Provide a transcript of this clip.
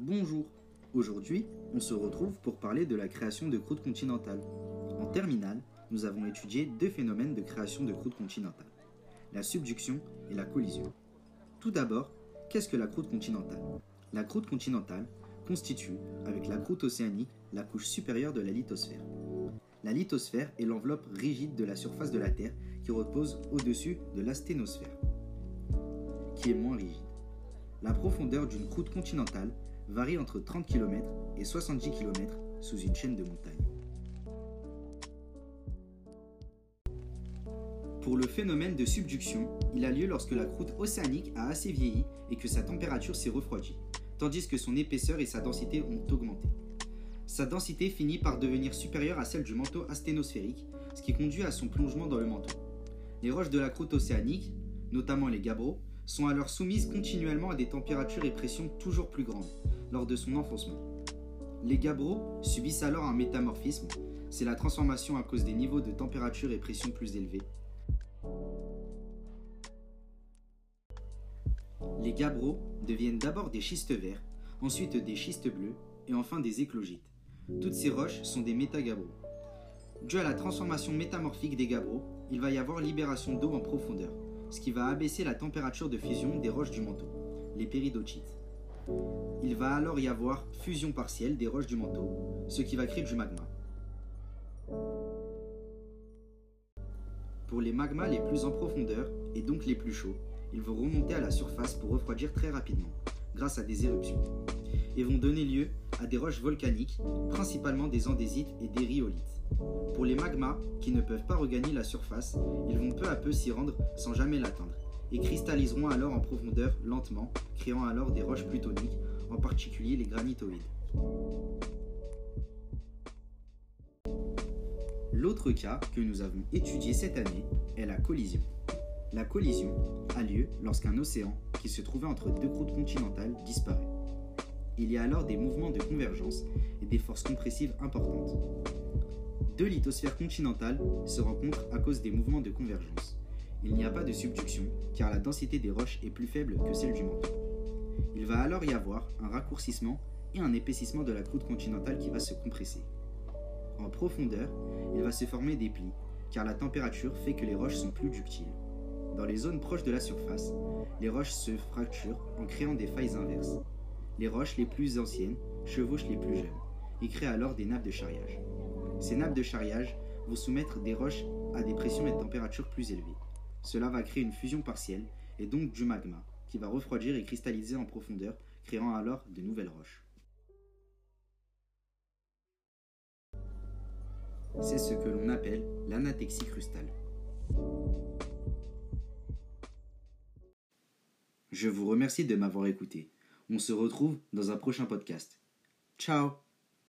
Bonjour. Aujourd'hui, on se retrouve pour parler de la création de croûtes continentales. En terminale, nous avons étudié deux phénomènes de création de croûtes continentales la subduction et la collision. Tout d'abord, qu'est-ce que la croûte continentale? La croûte continentale constitue, avec la croûte océanique, la couche supérieure de la lithosphère. La lithosphère est l'enveloppe rigide de la surface de la Terre qui repose au-dessus de l'asténosphère, qui est moins rigide. La profondeur d'une croûte continentale varie entre 30 km et 70 km sous une chaîne de montagnes. Pour le phénomène de subduction, il a lieu lorsque la croûte océanique a assez vieilli et que sa température s'est refroidie, tandis que son épaisseur et sa densité ont augmenté. Sa densité finit par devenir supérieure à celle du manteau asténosphérique, ce qui conduit à son plongement dans le manteau. Les roches de la croûte océanique, notamment les gabbros, sont alors soumises continuellement à des températures et pressions toujours plus grandes lors de son enfoncement. Les gabbros subissent alors un métamorphisme, c'est la transformation à cause des niveaux de température et pression plus élevés. Les gabbros deviennent d'abord des schistes verts, ensuite des schistes bleus et enfin des éclogites. Toutes ces roches sont des métagabbros. Dû à la transformation métamorphique des gabbros, il va y avoir libération d'eau en profondeur, ce qui va abaisser la température de fusion des roches du manteau, les péridotites. Il va alors y avoir fusion partielle des roches du manteau, ce qui va créer du magma. Pour les magmas les plus en profondeur, et donc les plus chauds, ils vont remonter à la surface pour refroidir très rapidement, grâce à des éruptions, et vont donner lieu à des roches volcaniques, principalement des andésites et des rhyolites. Pour les magmas qui ne peuvent pas regagner la surface, ils vont peu à peu s'y rendre sans jamais l'atteindre, et cristalliseront alors en profondeur lentement, créant alors des roches plutoniques, en particulier les granitoïdes. L'autre cas que nous avons étudié cette année est la collision. La collision a lieu lorsqu'un océan qui se trouvait entre deux croûtes continentales disparaît. Il y a alors des mouvements de convergence et des forces compressives importantes. Deux lithosphères continentales se rencontrent à cause des mouvements de convergence. Il n'y a pas de subduction car la densité des roches est plus faible que celle du manteau. Il va alors y avoir un raccourcissement et un épaississement de la croûte continentale qui va se compresser. En profondeur, il va se former des plis, car la température fait que les roches sont plus ductiles. Dans les zones proches de la surface, les roches se fracturent en créant des failles inverses. Les roches les plus anciennes chevauchent les plus jeunes et créent alors des nappes de charriage. Ces nappes de charriage vont soumettre des roches à des pressions et températures plus élevées. Cela va créer une fusion partielle et donc du magma qui va refroidir et cristalliser en profondeur, créant alors de nouvelles roches. C'est ce que l'on appelle l'anatexie crustale. Je vous remercie de m'avoir écouté. On se retrouve dans un prochain podcast. Ciao